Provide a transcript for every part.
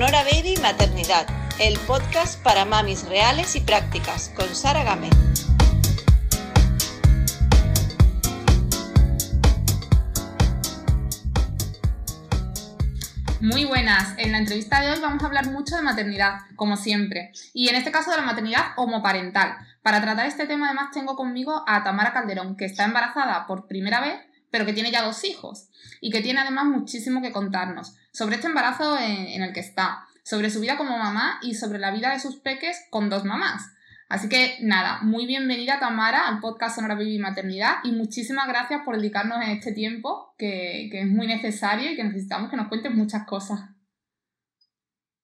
Sonora Baby Maternidad, el podcast para mamis reales y prácticas, con Sara Gámez. Muy buenas. En la entrevista de hoy vamos a hablar mucho de maternidad, como siempre, y en este caso de la maternidad homoparental. Para tratar este tema además tengo conmigo a Tamara Calderón, que está embarazada por primera vez, pero que tiene ya dos hijos y que tiene además muchísimo que contarnos sobre este embarazo en, el que está, sobre su vida como mamá y sobre la vida de sus peques con dos mamás. Así que nada, muy bienvenida Tamara al podcast Sonora Baby Maternidad y muchísimas gracias por dedicarnos en este tiempo que, que, es muy necesario y que necesitamos que nos cuentes muchas cosas.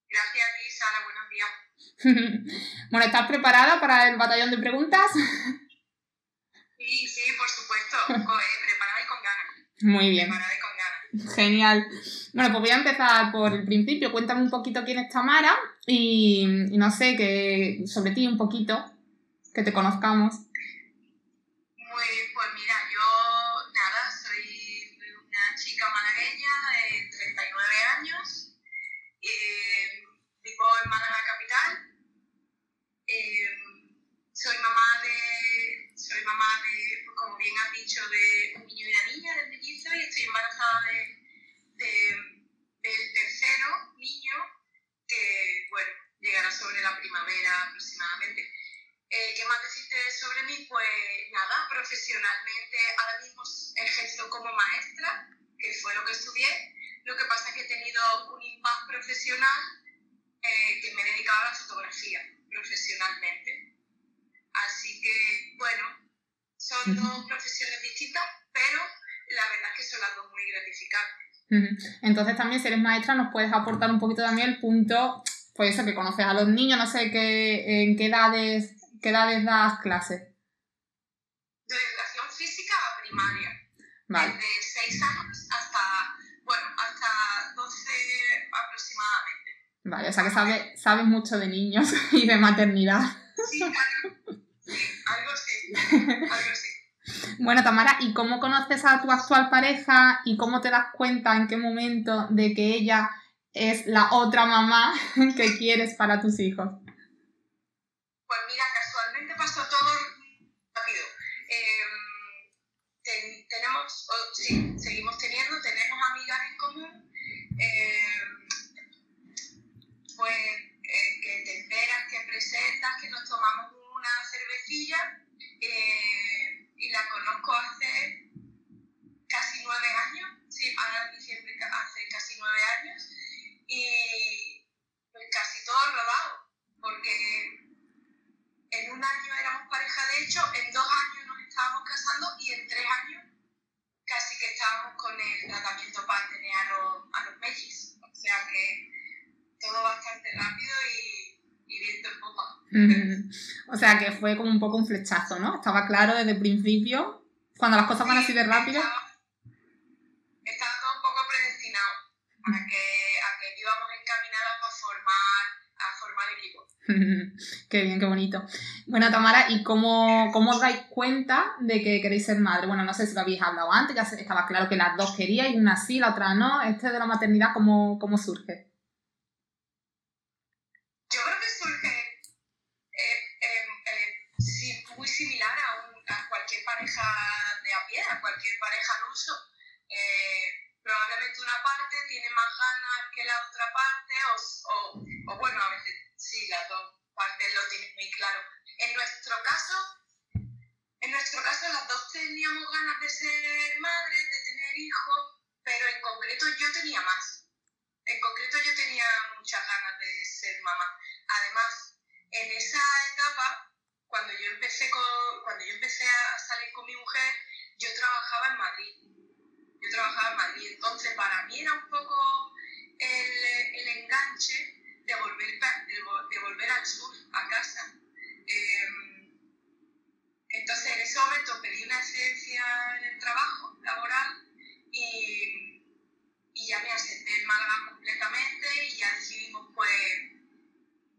Gracias a ti, Sara, buenos días. bueno, ¿estás preparada para el batallón de preguntas? sí, sí, por supuesto, eh, preparada y con ganas. Muy bien. Preparada y con ganas. Genial. Bueno, pues voy a empezar por el principio. Cuéntame un poquito quién es Tamara y, no sé, que sobre ti un poquito, que te conozcamos. Muy bien, pues mira, yo nada, soy una chica malagueña de 39 años, eh, vivo en Málaga Capital, eh, soy mamá de, soy mamá de, como bien has dicho, de un niño y una niña, de estoy embarazada de del tercero niño que, bueno, llegará sobre la primavera aproximadamente. Eh, ¿Qué más decirte sobre mí? Pues nada, profesionalmente ahora mismo ejerzo como maestra, que fue lo que estudié. Lo que pasa es que he tenido un impasse profesional eh, que me he dedicado a la fotografía profesionalmente. Así que, bueno, son dos profesiones distintas, pero la verdad es que son las dos muy gratificantes. Entonces también si eres maestra nos puedes aportar un poquito también el punto, pues eso, que conoces a los niños, no sé qué, en qué edades, qué edades das clases. De educación física a primaria. Vale. Desde 6 años hasta, bueno, hasta 12 aproximadamente. Vale, o sea que sabes, sabes mucho de niños y de maternidad. Sí, algo, sí, algo sí, algo sí. Bueno, Tamara, ¿y cómo conoces a tu actual pareja y cómo te das cuenta en qué momento de que ella es la otra mamá que quieres para tus hijos? Pues mira, casualmente pasó todo rápido. Em, tenemos, sí, seguimos teniendo, tenemos amigas en común. Em, pues eh, que te esperas, que presentas, que nos tomamos una cervecilla. Eh, la conozco hace casi nueve años, sí, ahora diciembre hace casi nueve años, y pues casi todo rodado, porque en un año éramos pareja de hecho, en dos años nos estábamos casando y en tres años casi que estábamos con el tratamiento para tener a los, a los mellis. O sea que todo bastante rápido y, y viento en popa. O sea que fue como un poco un flechazo, ¿no? Estaba claro desde el principio, cuando las cosas van así de rápido. Estaba, todo un poco predestinado a que, a que íbamos encaminados a formar, a formar equipo. qué bien, qué bonito. Bueno, Tamara, ¿y cómo, cómo os dais cuenta de que queréis ser madre? Bueno, no sé si lo habéis hablado antes, ya estaba claro que las dos queríais, una sí, la otra no. Este de la maternidad, ¿cómo, cómo surge? Pareja de a pie, a cualquier pareja al uso. Eh, probablemente una parte tiene más ganas que la otra parte, o, o, bueno, a veces sí, las dos partes lo tienen muy claro. En nuestro caso, en nuestro caso las dos teníamos ganas de ser madres, de tener hijos, pero en concreto yo tenía más. En concreto yo tenía muchas ganas de ser mamá. Además, en esa etapa cuando yo empecé cuando yo empecé a salir con mi mujer, yo trabajaba en Madrid. Yo trabajaba en Madrid, entonces para mí era un poco el, el enganche de volver, de, volver al sur, a casa. Em, entonces en ese momento pedí una excedencia en el trabajo laboral y, y ya me asenté en Málaga completamente y ya decidimos pues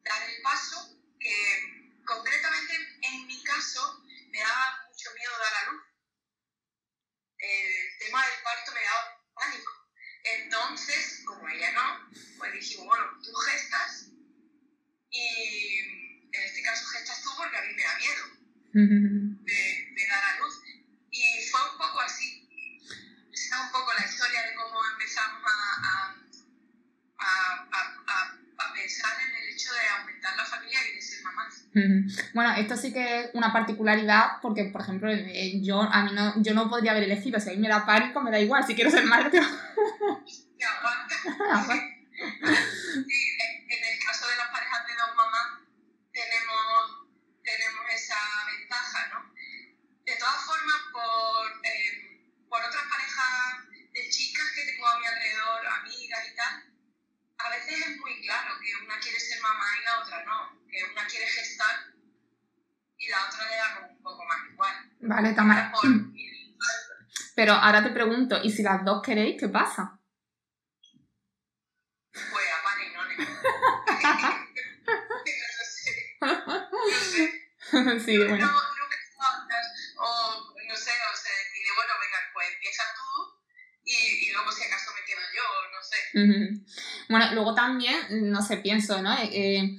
dar el paso que concretamente en, mi caso me daba mucho miedo dar a luz. El tema del parto me daba pánico. Entonces, como ella no, pues dijimos, bueno, tú gestas y en este caso gestas tú porque a mí me da miedo de, de dar a luz. Y fue un poco así. Esa es un poco la historia de cómo empezamos a pensar en el hecho de aumentar la familia y de ser mamás. Bueno, esto sí que es una particularidad porque, por ejemplo, eh, yo a mí no, yo no podría haber elegido, si a mí me da pánico, me da igual, si quiero ser madre. Te aguanta. Vale, Tamara. Pero ahora te pregunto, ¿y si las dos queréis, qué pasa? Pues a no, no sé. sí, bueno. No, o no sé, o se decide, bueno, venga, pues empieza tú y, y, luego si acaso Bueno, luego también, no sé, pienso, ¿no? Eh, eh,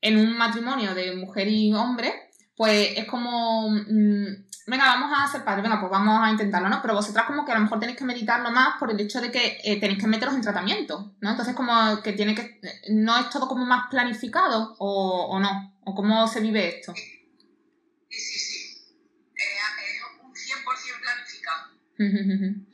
en un matrimonio de mujer y hombre, pues es como, mm, venga, vamos a ser padres, venga, pues vamos a intentarlo, ¿no? Pero vosotras como que a lo mejor tenéis que meditarlo más por el hecho de que eh, tenéis que meteros en tratamiento, ¿no? Entonces como que tiene que, ¿no es todo como más planificado o, o no? ¿O cómo se vive esto? Sí, sí, sí. Eh, es un 100% planificado.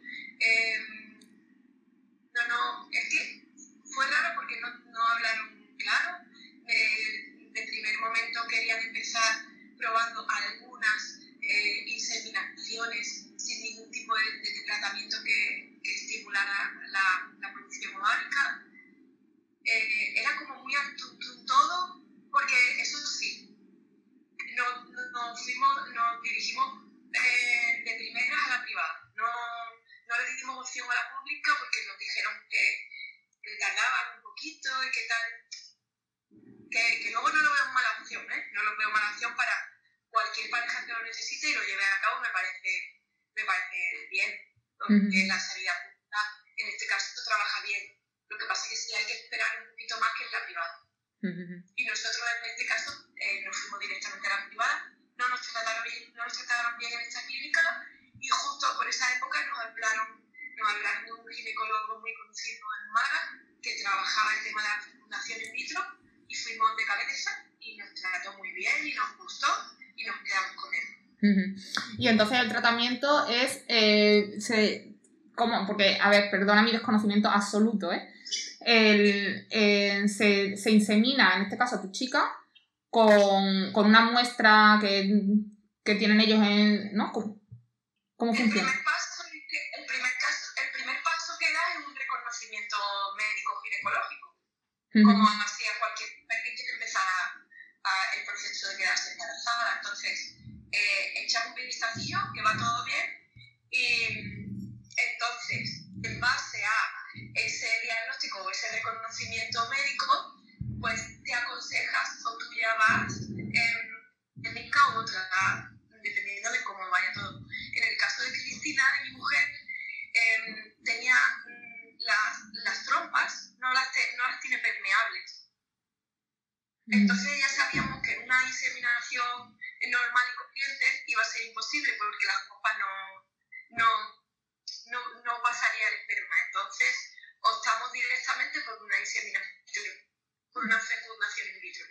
se, ¿cómo? Porque, a ver, perdona mi desconocimiento absoluto, ¿eh? El, eh, se, se, insemina, en este caso a tu chica, con, con una muestra que, que, tienen ellos en... ¿no? ¿Cómo, cómo funciona? El primer, paso, el, primer caso, el primer paso que da es un reconocimiento médico ginecológico, como hacía cualquier que empezara el proceso de quedarse embarazada. Entonces, eh, echamos un vistacillo, que va todo bien, y base a ese diagnóstico o ese reconocimiento médico, pues te aconsejas o tú ya vas en, en esta u otra, dependiendo de cómo vaya todo. En el caso de Cristina, de mi mujer, em, tenía mm, las, las, trompas, no las, no las tiene permeables. Mm. Entonces ya sabíamos que una inseminación normal y corriente iba a ser imposible porque la copa no, no, no, no pasaría el esperma. Entonces optamos directamente por una inseminación, por una fecundación in vitro,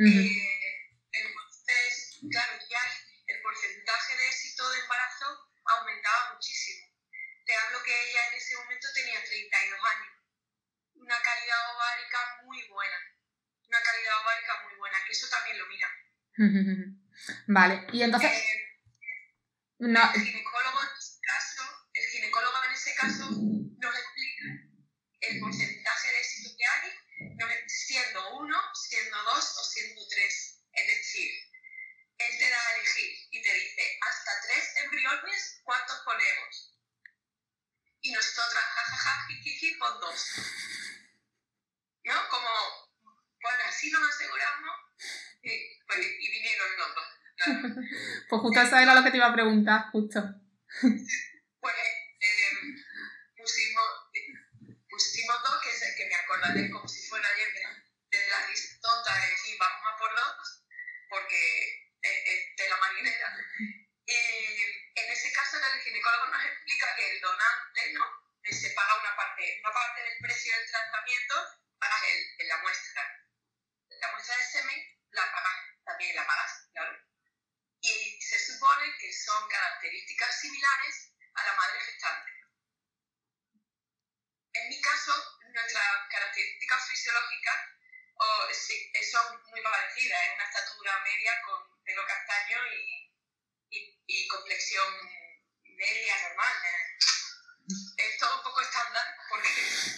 eh, entonces, claro, ya el porcentaje de éxito de embarazo aumentaba muchísimo. Te hablo que ella en ese momento tenía 32 años. Una calidad ovárica muy buena. Una calidad ovárica muy buena, que eso también lo mira. Vale, y entonces... Eh, no. el, ginecólogo en ese caso, el ginecólogo en ese caso nos explica el porcentaje de éxito que hay, siendo uno, siendo dos o siendo y nosotras, jajaja, jijiji, pon dos. ¿No? Como, bueno, así nos aseguramos y, pues, y vinieron los dos. pues justo eso era lo que te iba a preguntar, justo. pues eh, pusimos, pusimos dos, que es el que me acordaré como si fuera ayer de, de la risa tonta de decir vamos a por dos, porque es de la marinera. Y en ese caso el ginecólogo nos explica que el donante, ¿no? Se paga una parte, una parte del precio del tratamiento pagas el, en la muestra. La muestra de semen la pagas, también la pagas, claro. Y se supone que son características similares a la madre gestante. En mi caso, nuestras características fisiológicas oh, sí, son muy parecidas. Es una estatura media con pelo castaño y, y, y complexión media normal. Es todo un poco estándar porque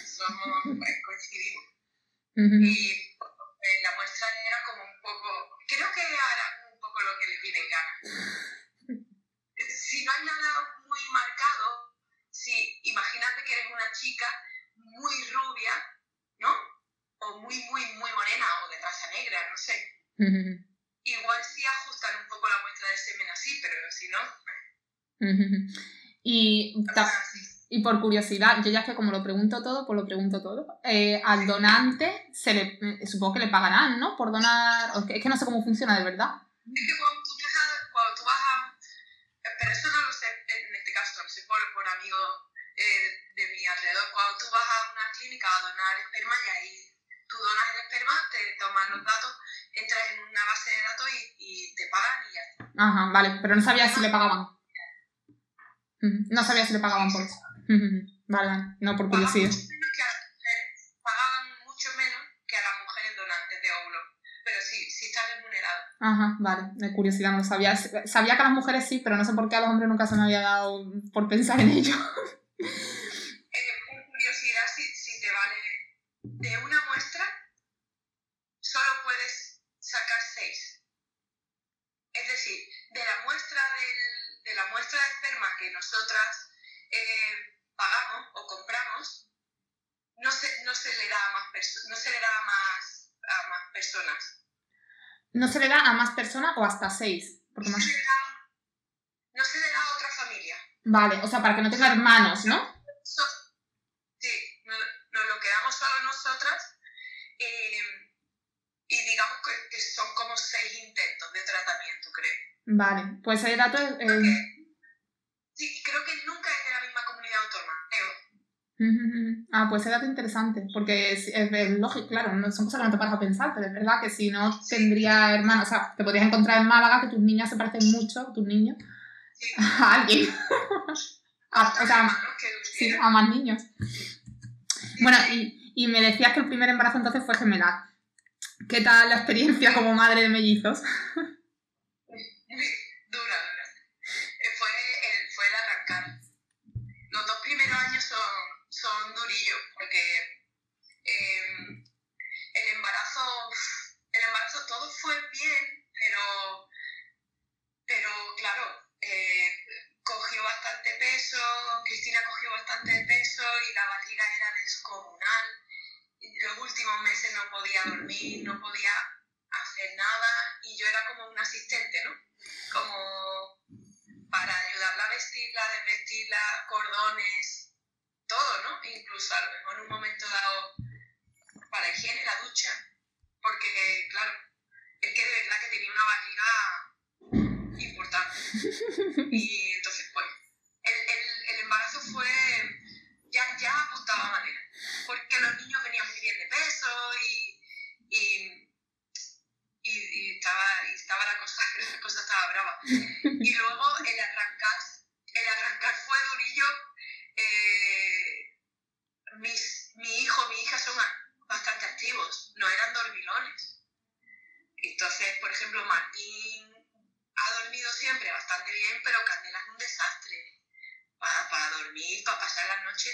somos, pues, coincidimos. Y eh, la muestra era como un poco, creo que harán un poco lo que les viene en gana. Si no hay nada muy marcado, si imagínate que eres una chica muy rubia, ¿no? O muy, muy, muy morena o de raza negra, no sé. Igual sí ajustan un poco la muestra de semen así, pero si no... Y, y por curiosidad, yo ya que como lo pregunto todo, pues lo pregunto todo. Eh, al donante, se le, eh, supongo que le pagarán, ¿no? Por donar. Es que no sé cómo funciona de verdad. Es que cuando tú, cuando tú vas a. Pero eso no lo sé en este caso, lo sé por, por amigos eh, de mi alrededor. Cuando tú vas a una clínica a donar esperma y ahí tú donas el esperma, te toman los datos, entras en una base de datos y, y te pagan y ya está. Ajá, vale, pero no sabía si le pagaban. No sabía si le pagaban por eso. Vale, vale, no por curiosidad. Pagaban mucho menos que a las mujeres donantes de óvulos, pero sí, sí están remunerados. Ajá, vale, de curiosidad no lo sabía. Sabía que a las mujeres sí, pero no sé por qué a los hombres nunca se me había dado por pensar en ello. de una muestra, solo puedes sacar seis. Es decir, de la muestra del, de la muestra de esperma que nosotras eh, pagamos o compramos, no se, no se le da a más, no se le da a más, a más personas. ¿No se le da a más personas o hasta seis? Porque no, más... se le da, no se le da a otra familia. Vale, o sea, para que no tenga hermanos, ¿no? So, sí, nos, nos, lo quedamos solo nosotras eh, y digamos que, son como seis intentos de tratamiento, creo. Vale, pues ese dato es... Eh... Sí, creo que nunca es de la misma comunidad autónoma, creo. Ah, pues ese dato interesante, porque es, es, es, lógico, claro, no son cosas que no te paras a pensar, pero es verdad que si no tendría hermanos, o sea, te podrías encontrar en Málaga que tus niñas se parecen mucho, tus niños, sí. a alguien. a, o sea, sí, a más niños. Bueno, y, y, me decías que el primer embarazo entonces fue gemelar. ¿Qué tal la experiencia como madre de mellizos? Dura, dura. Fue el, fue el arrancar. Los dos primeros años son son durillos porque eh, el embarazo, el embarazo todo fue bien, pero, pero claro, eh, cogió bastante peso, Cristina cogió bastante peso y la barriga era descomunal. Los últimos meses no podía dormir, no podía hacer nada y yo era como un asistente, ¿no? Como para ayudarla a vestirla, desvestirla, cordones, todo, ¿no? Incluso a lo mejor en un momento dado para la higiene, la ducha, porque, claro, es que de verdad que tenía una barriga importante. Y entonces, pues, el, el, el embarazo fue, ya, ya apuntaba manera, porque los niños venían muy bien de peso y, y, y, y estaba, la cosa, la cosa estaba brava. Y luego el arrancar, el arrancar fue durillo. Eh, mis, mi hijo, mi hija son bastante activos, no eran dormilones. Entonces, por ejemplo, Martín ha dormido siempre bastante bien, pero Candela es un desastre. Para, para dormir, para pasar la noche,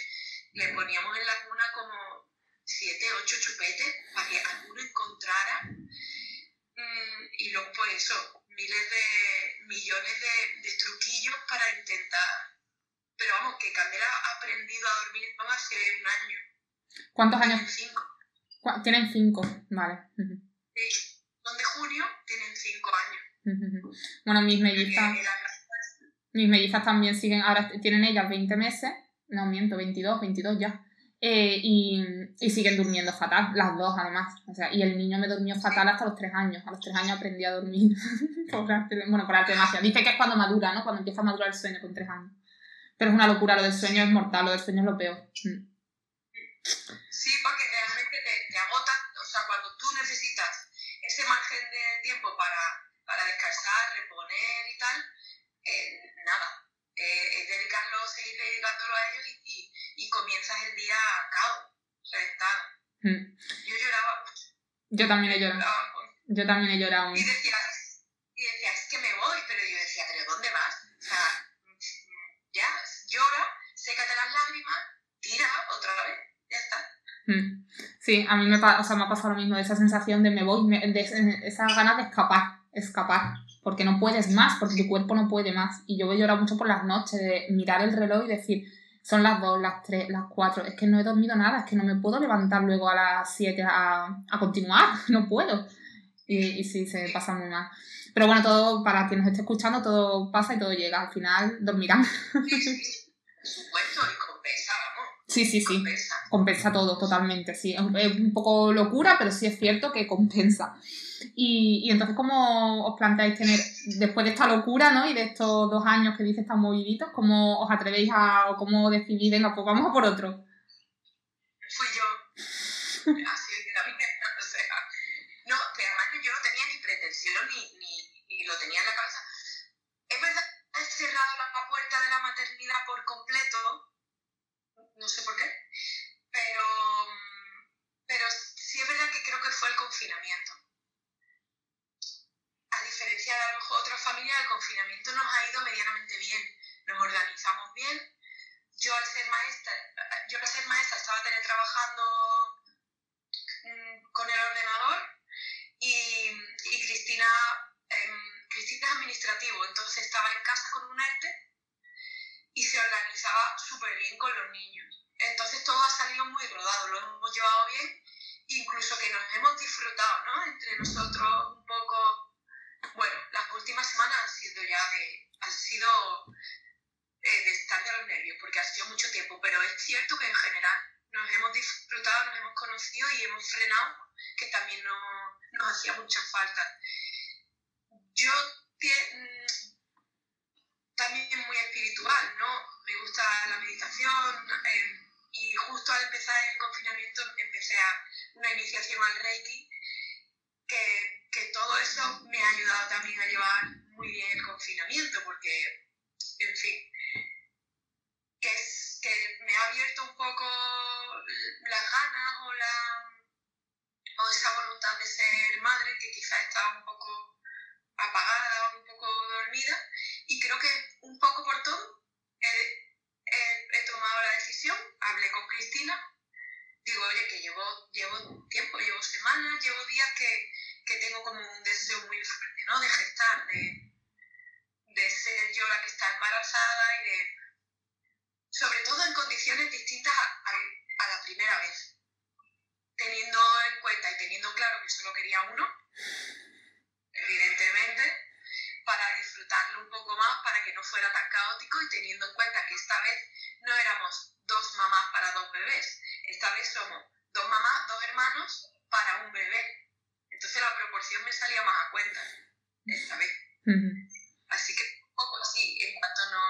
le poníamos en la cuna como siete, ocho chupetes para que alguno encontrara. Mm, y luego, pues eso, miles de, millones de, de truquillos para intentar pero vamos, que Candela ha aprendido a dormir no hace un año. ¿Cuántos años? Tienen cinco. Cua- Tienen cinco, vale. Sí, son de junio, tienen cinco años. Bueno, mis mellizas, la- mis mellizas también siguen, ahora tienen ellas 20 meses, no miento, 22, 22 ya. eh, y, y siguen durmiendo fatal, las dos además. O sea, y el niño me durmió fatal hasta los tres años. A los tres años aprendí a dormir. por arte de- bueno, por arte de magia. Dice que es cuando madura, ¿no? Cuando empieza a madurar el sueño con tres años. Pero es una locura, lo del sueño es mortal, lo del sueño es lo peor. Mm. Reponer y tal, eh, nada. Eh, es dedicarlo, seguir dedicándolo a ellos y, y, y comienzas el día a caos, reventado. Mm. Yo lloraba mucho. Yo también he llorado. Yo también he llorado. Y decía, y decía, es que me voy, pero yo decía, ¿pero dónde vas? O sea, ya, llora, sécate las lágrimas, tira otra vez, ya está. Mm. Sí, a mí me, o sea, me ha pasado lo mismo, esa sensación de me voy, me- de esas ganas de escapar, escapar, porque no puedes más, porque tu cuerpo no puede más. Y yo he llorado mucho por las noches, de mirar el reloj y decir, son las 2, las 3, las 4, es que no he dormido nada, es que no me puedo levantar luego a las 7 a, a continuar, no puedo. Y, y sí, se pasa muy mal. Pero bueno, todo, para quien nos esté escuchando, todo pasa y todo llega. Al final dormirán. Sí, sí, por supuesto, y compensa, vamos, Sí, sí, sí. compensa. compensa todo totalmente, sí. Es un poco locura, pero sí es cierto que compensa. Y, y entonces, ¿cómo os planteáis tener, después de esta locura, ¿no? Y de estos dos años que dices tan moviditos, ¿cómo os atrevéis a, o cómo decidís, venga, pues vamos a por otro? Fui yo, así o sea, no, pero además yo no tenía ni pretensión ni, ni, ni lo tenía en la cabeza. Es verdad, he cerrado la puerta de la maternidad por completo, no sé por qué, pero, pero sí es verdad que creo que fue el confinamiento. Diferencia de a lo mejor otras familias, el confinamiento nos ha ido medianamente bien, nos organizamos bien. Yo al ser maestra, yo al ser maestra estaba teletrabajando mm, con el ordenador y, y Cristina, em, Cristina es administrativo, entonces estaba en casa con un ERTE y se organizaba súper bien con los niños. Entonces todo ha salido muy rodado, lo hemos llevado bien, incluso que nos hemos disfrutado, ¿no? Entre nosotros un poco. Bueno, las últimas semanas han sido ya de. han sido eh, de estar de los nervios, porque ha sido mucho tiempo, pero es cierto que en general nos hemos disfrutado, nos hemos conocido y hemos frenado, que también no- nos hacía mucha falta. Yo mm, también muy espiritual, ¿no? Me gusta la meditación eh, y justo al empezar el confinamiento empecé a una iniciación al Reiki que, que todo eso me ha ayudado también a llevar muy bien el confinamiento porque, en fin, que, es, que me ha abierto un poco las ganas o, la, o esa voluntad de ser madre que quizás estaba un poco apagada un poco dormida y creo que un poco por todo he, he- he tomado la decisión, hablé con Cristina, digo, oye, que llevo, llevo tiempo, llevo semanas, llevo días que, que tengo como un deseo muy fuerte, ¿no? De gestar, de, de ser yo la que está embarazada y de, sobre todo en condiciones distintas a, a- a la primera vez, teniendo en cuenta y teniendo claro que solo quería uno, evidentemente, para disfrutarlo un poco más, para que no fuera tan caótico y teniendo en cuenta que esta vez no éramos dos mamás para dos bebés, esta vez somos dos mamás, dos hermanos para un bebé. Entonces la proporción me salía más a cuenta esta vez. Así que un poco así, en cuanto, no,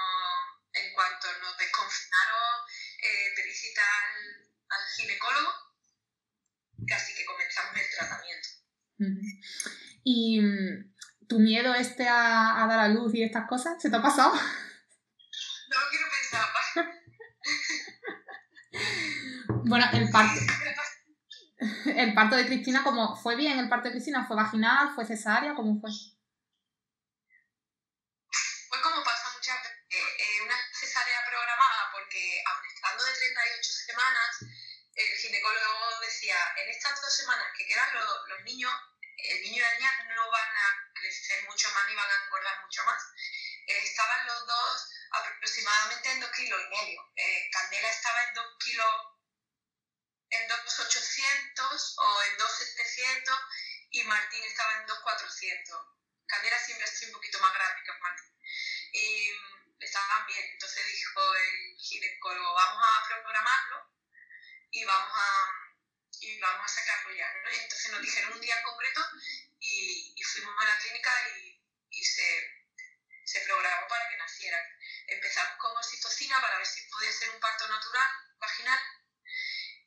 en cuanto nos desconfinaron, eh, te visita al, al ginecólogo, casi que comenzamos el tratamiento. Y mm, tu miedo este a, a dar a luz y estas cosas, ¿se te ha pasado? No quiero pensar. Bueno, el parto. el parto de Cristina, ¿cómo fue bien el parto de Cristina? ¿Fue vaginal? ¿Fue cesárea? ¿Cómo fue? Fue como pasa muchas veces, eh, eh, una cesárea programada, porque aun estando de 38 semanas, el ginecólogo decía, en estas dos semanas que quedan los, los niños, el niño y la niña no van a crecer mucho más ni van a engordar mucho más. Eh, estaban los dos aproximadamente en 2 kilos y medio. Eh, Candela estaba en 2 kilos, en 2,800 o en 2,700 y Martín estaba en 2,400. Candela siempre ha sido un poquito más grande que Martín. Y estaban bien, entonces dijo el ginecólogo, vamos a programarlo y vamos a, y vamos a sacarlo ya. ¿no? Y entonces nos dijeron un día en concreto y, y fuimos a la clínica y, y se, se programó para que naciera. Empezamos con oxitocina para ver si podía ser un parto natural, vaginal,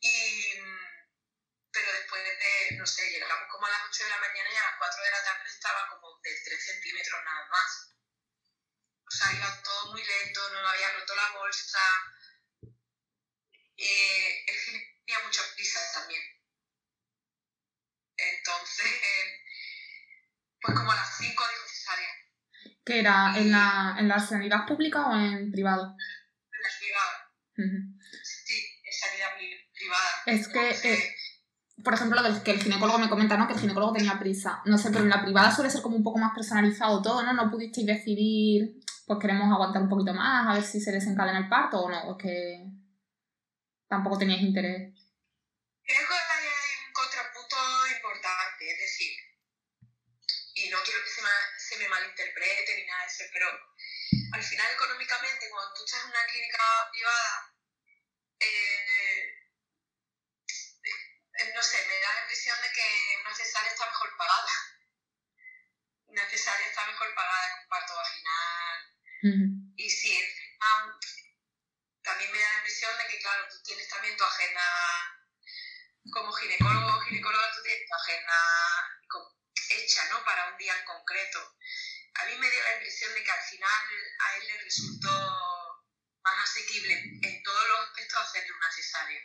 y, pero después de, no sé, llegamos como a las 8 de la mañana y a las 4 de la tarde estaba como de 3 centímetros nada más. O sea, iba todo muy lento, no había roto la bolsa. Eh, el tenía mucha prisa también. Entonces, pues como a las 5 dijo cesárea. ¿Qué era? ¿En la, ¿En la sanidad pública o en privado? En la privada. Sí, en sanidad privada. Es que, eh, por ejemplo, del que el ginecólogo me comenta, ¿no? Que el ginecólogo tenía prisa. No sé, pero en la privada suele ser como un poco más personalizado todo, ¿no? No pudisteis decidir, pues queremos aguantar un poquito más, a ver si se desencadena el parto o no, o que tampoco teníais interés. Creo que hay un contrapunto importante, es decir, y no quiero que se me, se me malinterprete ni nada de eso, pero al final económicamente cuando tú estás en una clínica privada, eh, eh, no sé, impresión de que una cesárea está mejor pagada. Una cesárea está mejor pagada que un parto vaginal. Y sí, también me da la impresión de que, claro, tú tienes también tu agenda como ginecólogo o ginecóloga, tú tienes tu agenda hecha, ¿no? Para un día en concreto. A mí me dio la impresión de que al final a él le resultó más asequible en todos los aspectos hacerle una cesárea.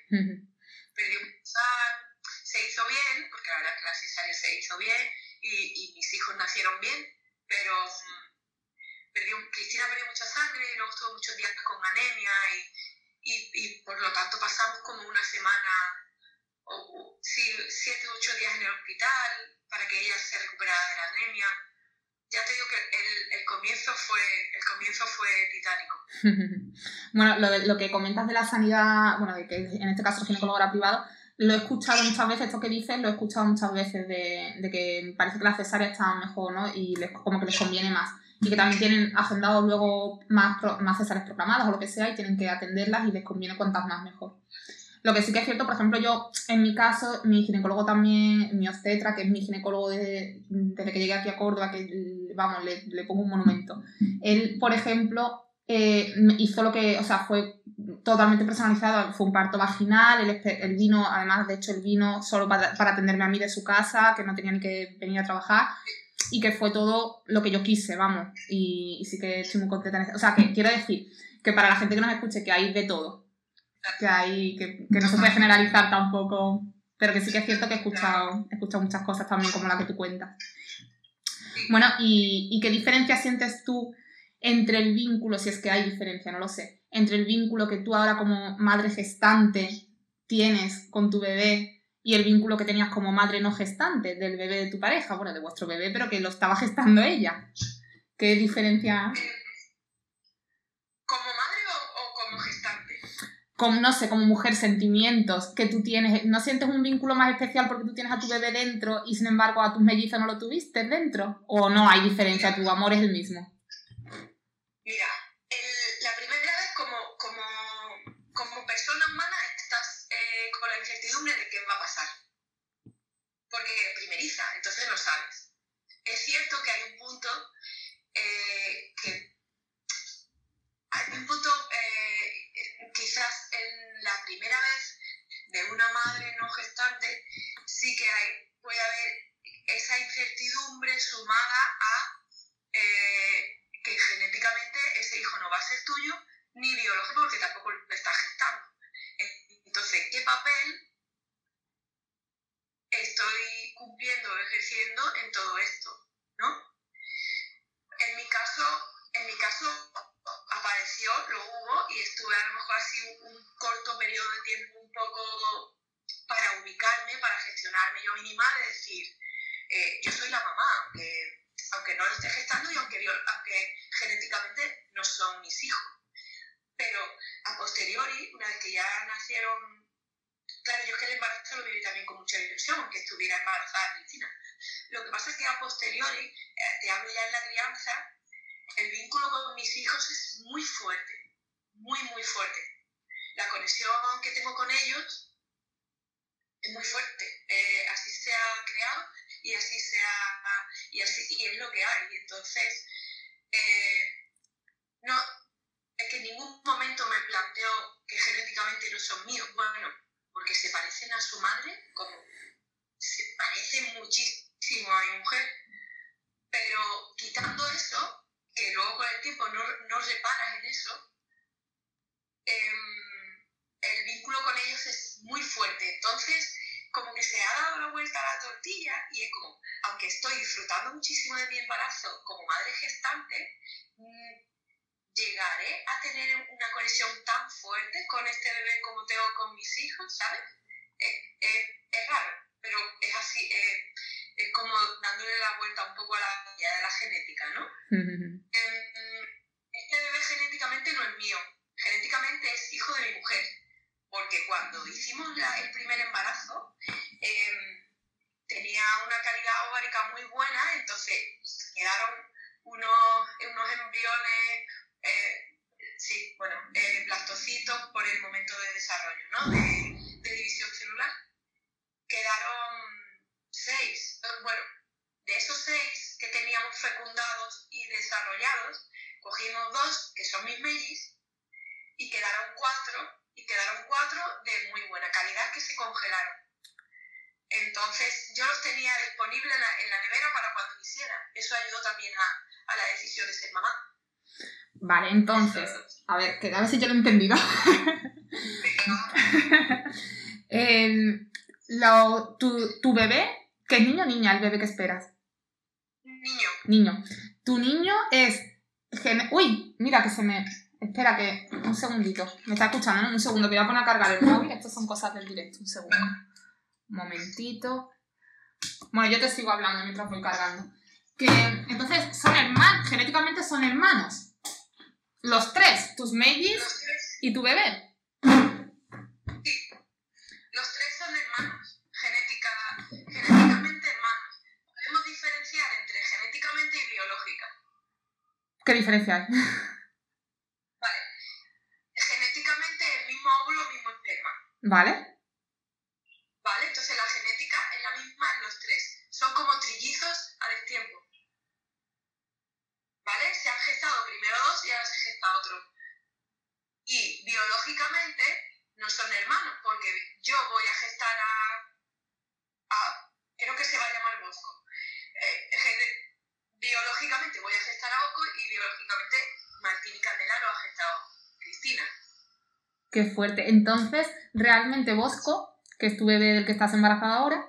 Perdió se hizo bien, porque la verdad es que la cesárea se hizo bien y, y mis hijos nacieron bien, pero perdió, Cristina perdió mucha sangre y luego estuvo muchos días con anemia y, y, y por lo tanto pasamos como una semana o, siete o ocho días en el hospital para que ella se recuperara de la anemia. Ya te digo que el, el comienzo fue el comienzo fue titánico. bueno, lo, de, lo que comentas de la sanidad, bueno, de que en este caso el ginecólogo era privado, lo he escuchado muchas veces, esto que dices, lo he escuchado muchas veces de, de que parece que la cesárea está mejor, ¿no? Y les, como que les conviene más y que también tienen agendados luego más, más cesáreas proclamadas o lo que sea y tienen que atenderlas y les conviene cuantas más mejor. Lo que sí que es cierto, por ejemplo, yo, en mi caso, mi ginecólogo también, mi obstetra, que es mi ginecólogo desde, desde que llegué aquí a Córdoba, que, vamos, le, le pongo un monumento. Él, por ejemplo, eh, hizo lo que, o sea, fue totalmente personalizado, fue un parto vaginal, el, el vino, además, de hecho, el vino solo para, para atenderme a mí de su casa, que no tenía ni que venir a trabajar y que fue todo lo que yo quise, vamos. Y, sí que estoy muy contenta. O sea, que quiero decir que para la gente que nos escuche, que hay de todo. Que hay, que, que no se puede generalizar tampoco. Pero que sí que es cierto que he escuchado, he escuchado muchas cosas también como la que tú cuentas. Bueno, ¿y, ¿y qué diferencia sientes tú entre el vínculo, si es que hay diferencia, no lo sé, entre el vínculo que tú ahora como madre gestante tienes con tu bebé y el vínculo que tenías como madre no gestante del bebé de tu pareja, bueno, de vuestro bebé, pero que lo estaba gestando ella. ¿Qué diferencia? ¿Como madre o, como gestante? Como, no sé, como mujer, sentimientos que tú tienes. ¿No sientes un vínculo más especial porque tú tienes a tu bebé dentro y sin embargo a tus mellizos no lo tuviste dentro? ¿O no hay diferencia? ¿Tu amor es el mismo? Mira, incertidumbre de qué va a pasar. Porque primeriza, entonces no sabes. Es cierto que hay un punto eh, que hay un punto eh, quizás en la primera vez de una madre no gestante sí que puede haber esa incertidumbre sumada a eh, que genéticamente ese hijo no va a ser tuyo ni biológico porque tampoco lo está gestando. Entonces, ¿qué papel estoy cumpliendo ejerciendo en todo esto? ¿No? En mi caso, en mi caso apareció, lo hubo y estuve a lo mejor así un, corto periodo de tiempo un poco para ubicarme, para gestionarme yo misma, de decir, eh, yo soy la mamá, aunque aunque no lo esté gestando y aunque, aunque genéticamente no son mis hijos. Pero a posteriori, una vez que ya nacieron, claro, yo es que el embarazo lo viví también con mucha ilusión, aunque estuviera embarazada en Cristina. Lo que pasa es que a posteriori, eh, te hablo ya en la crianza, el vínculo con mis hijos es muy fuerte, muy, muy fuerte. La conexión que tengo con ellos es muy fuerte. Eh, así se ha creado y así se ha, y, así, y es lo que hay. Entonces, eh, no, es que en ningún momento me planteo que genéticamente no son míos. Bueno, porque se parecen a su madre, como se parecen muchísimo a mi mujer. Pero quitando eso, que luego con el tiempo no, no reparas en eso, em, el vínculo con ellos es muy fuerte. Entonces, como que se ha dado la vuelta a la tortilla y es como, aunque estoy disfrutando muchísimo de mi embarazo como madre gestante, mm, llegaré a tener una conexión tan fuerte con este bebé como tengo con mis hijos, ¿sabes? es raro, pero es así, es como dándole la vuelta un poco a la de la genética, ¿no? Em, este bebé genéticamente no es mío, genéticamente es hijo de mi mujer, porque cuando hicimos el primer embarazo em, tenía una calidad ovárica muy buena, entonces quedaron unos, unos embriones, sí, bueno, eh, blastocitos por el momento de desarrollo, ¿no? De, de división celular. Quedaron seis, bueno, de esos seis que teníamos fecundados y desarrollados, cogimos dos, que son mis mellis, y quedaron cuatro, y quedaron cuatro de muy buena calidad que se congelaron. Entonces yo los tenía disponibles en la, nevera para cuando quisiera. Eso ayudó también a, a, la decisión de ser mamá. Vale, entonces, a ver, que a ver si yo lo he entendido. lo, tu, tu bebé, ¿qué niño o niña el bebé que esperas? Niño. Niño. Tu niño es... Uy, mira que se me... Espera que... Un segundito. Me está escuchando, ¿no? Un segundo, que voy a poner a cargar el móvil. Estas son cosas del directo. Un segundo. Un momentito. Bueno, yo te sigo hablando mientras voy cargando. Que entonces son hermanos, genéticamente son hermanos. Los tres, tus mellis y tu bebé. ¿Qué diferencia hay? Vale. Genéticamente el mismo óvulo, el mismo esperma. Vale. Vale, entonces la genética es la misma en los tres. Son como trillizos a destiempo. ¿Vale? Se han gestado primero dos y ahora se otro. Y biológicamente no son hermanos, porque yo voy a gestar a. a creo que se va a llamar Bosco. Eh, biológicamente voy a gestar a Bosco y biológicamente Martín y Candela lo ha gestado Cristina. Qué fuerte. Entonces, realmente Bosco, que es tu bebé del que estás embarazada ahora,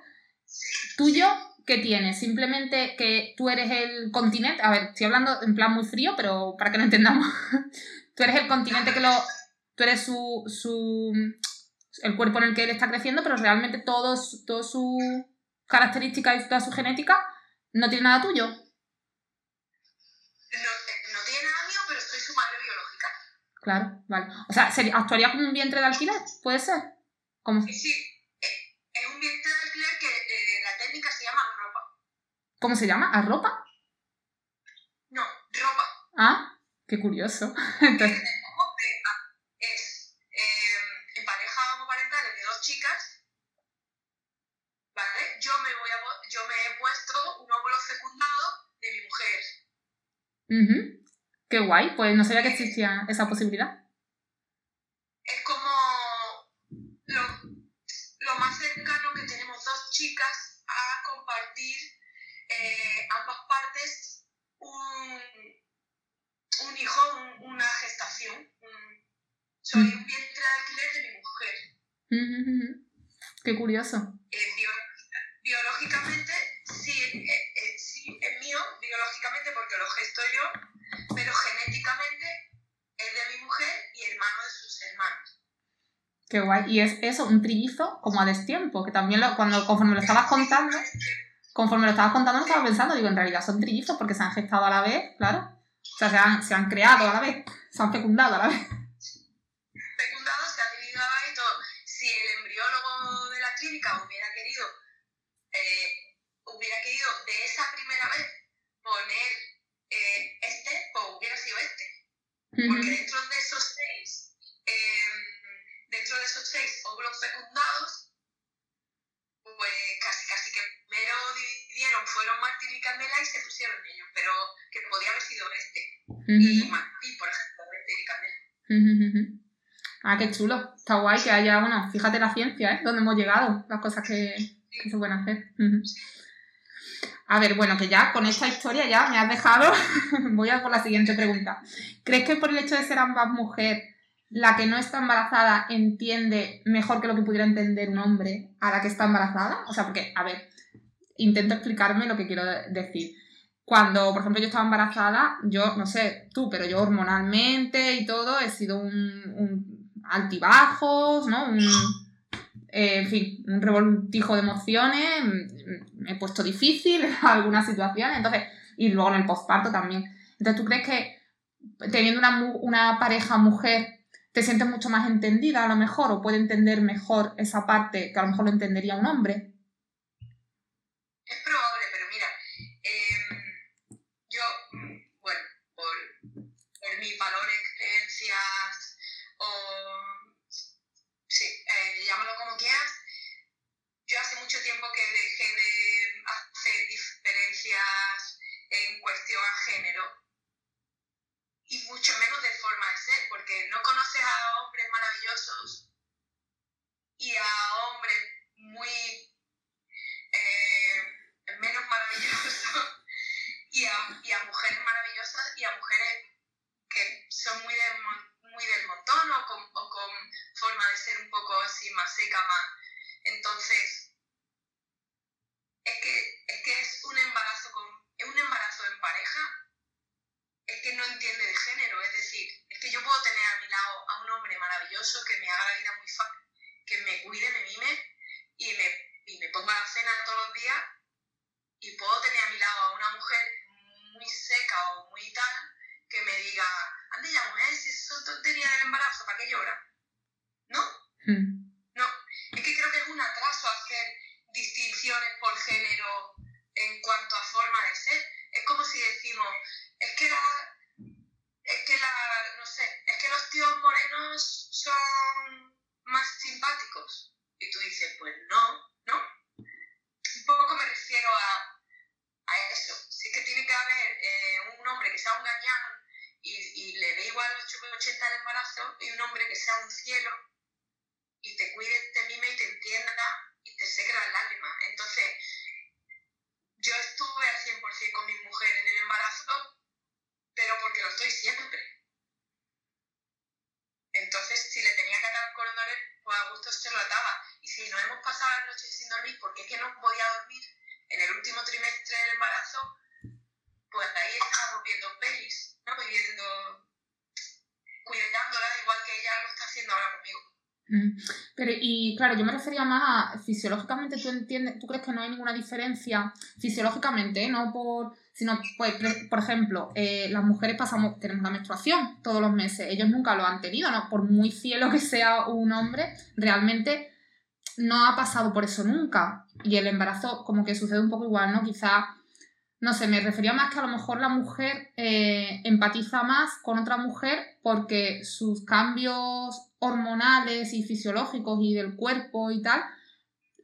tuyo, ¿qué tienes? Simplemente que tú eres el continente. A ver, estoy hablando en plan muy frío, pero para que lo entendamos. tú eres el continente que lo. Tú eres su, su. el cuerpo en el que él está creciendo, pero realmente todo, todo su característica y toda su genética no tiene nada tuyo. Claro, vale. O sea, ¿actuaría como un vientre de alquiler? ¿Puede ser? ¿Cómo? Sí, eh, ¿Cómo se llama? ¿Arropa? No, ropa. Ah, qué curioso. Entonces... Es eh, en pareja homoparentales de dos chicas, ¿vale? Yo me, voy a, yo me he puesto un óvulo fecundado de mi mujer. Uh Qué guay, pues no sabía que existía esa posibilidad. Un hijo, una gestación. soy un vientre de alquiler de mi mujer. Qué curioso. Eh, biológicamente, sí, eh, sí, es mío, biológicamente porque lo gesto yo pero genéticamente es de mi mujer y hermano de sus hermanos. Qué guay. Y es eso, un trillizo como a destiempo, que también lo, cuando conforme lo estabas contando, conforme lo estabas contando, lo estaba pensando, digo, en realidad son trillizos porque se han gestado a la vez, claro. O sea, se han, se han creado a la vez, se han fecundado a la vez. Fecundados, se han dividido a la vez y todo. Si el embriólogo de la clínica hubiera querido, eh, hubiera querido de esa primera vez poner eh, este, pues hubiera sido este. Porque dentro de esos seis, eh, dentro de esos seis óvulos fecundados, pues casi casi que primero dividieron, fueron Martín y Candela y se pusieron ellos, pero que podía haber sido este. Y Martín, por ejemplo, este y Candela. Ah, qué chulo. Está guay que haya, bueno, fíjate la ciencia, ¿eh? Donde hemos llegado, las cosas que, que se pueden hacer. A ver, bueno, que ya con esta historia ya me has dejado. Voy a por la siguiente pregunta. ¿Crees que por el hecho de ser ambas mujer, la que no está embarazada entiende mejor que lo que pudiera entender un hombre a la que está embarazada? O sea, porque, a ver, intento explicarme lo que quiero decir. Cuando, por ejemplo, yo estaba embarazada, yo, no sé tú, pero yo hormonalmente y todo he sido un, un altibajos, ¿no? Un, eh, en fin, un revoltijo de emociones, me he puesto difícil en algunas situaciones, entonces, y luego en el posparto también. Entonces, ¿tú crees que teniendo una, una pareja mujer te sientes mucho más entendida a lo mejor o puede entender mejor esa parte que a lo mejor lo entendería un hombre? Es probable, pero mira, eh, yo, bueno, por, por mis valores, creencias o... Sí, eh, llámalo como quieras. Yo hace mucho tiempo que dejé de hacer diferencias en cuestión a género y mucho menos de forma de ser, porque no conoces a hombres maravillosos y a hombres muy eh, menos maravillosos y a, y a, mujeres maravillosas y a mujeres que son muy, de, muy del montón o con, o con forma de ser un poco así más seca, más... Entonces, es que es, que es un embarazo con, un embarazo en pareja es que no entiende de género, es decir, es que yo puedo tener a mi lado a un hombre maravilloso que me haga la vida muy fácil, que me cuide, me mime y me, y me ponga la cena todos los días y puedo tener a mi lado a una mujer muy seca o muy tal que me diga, ande ya mujer, si eso son tonterías del embarazo, ¿para qué llora? ¿No? Mm. No, es que creo que es un atraso hacer distinciones por género en cuanto a forma de ser. Es como si decimos, es que la, es que la, no sé, es que los tíos morenos son más simpáticos. Y tú dices, pues no, ¿no? Un poco me refiero a, a eso. Sí que tiene que haber eh, un hombre que sea un gañán y, y le dé igual 80 el embarazo y un hombre que sea un cielo y te cuide, te mime y te entienda y te seque las lágrimas. Entonces, yo estuve al 100% con mi mujer en el embarazo, pero porque lo estoy siempre. Entonces, si le tenía que atar cordones, pues a gusto se lo ataba. Y si nos hemos pasado las noches sin dormir, porque es que no podía dormir en el último trimestre del embarazo, pues ahí estábamos viendo pelis, ¿no? Y viendo, cuidándola igual que ella lo está haciendo ahora conmigo. Pero, y claro, yo me refería más a fisiológicamente, ¿tú entiendes, tú crees que no hay ninguna diferencia fisiológicamente, ¿eh? no por, sino, pues, por ejemplo, eh, las mujeres pasamos, tenemos la menstruación todos los meses, ellos nunca lo han tenido, ¿no? Por muy cielo que sea un hombre, realmente no ha pasado por eso nunca. Y el embarazo como que sucede un poco igual, ¿no? Quizá, no sé, me refería más que a lo mejor la mujer eh, empatiza más con otra mujer porque sus cambios hormonales y fisiológicos y del cuerpo y tal,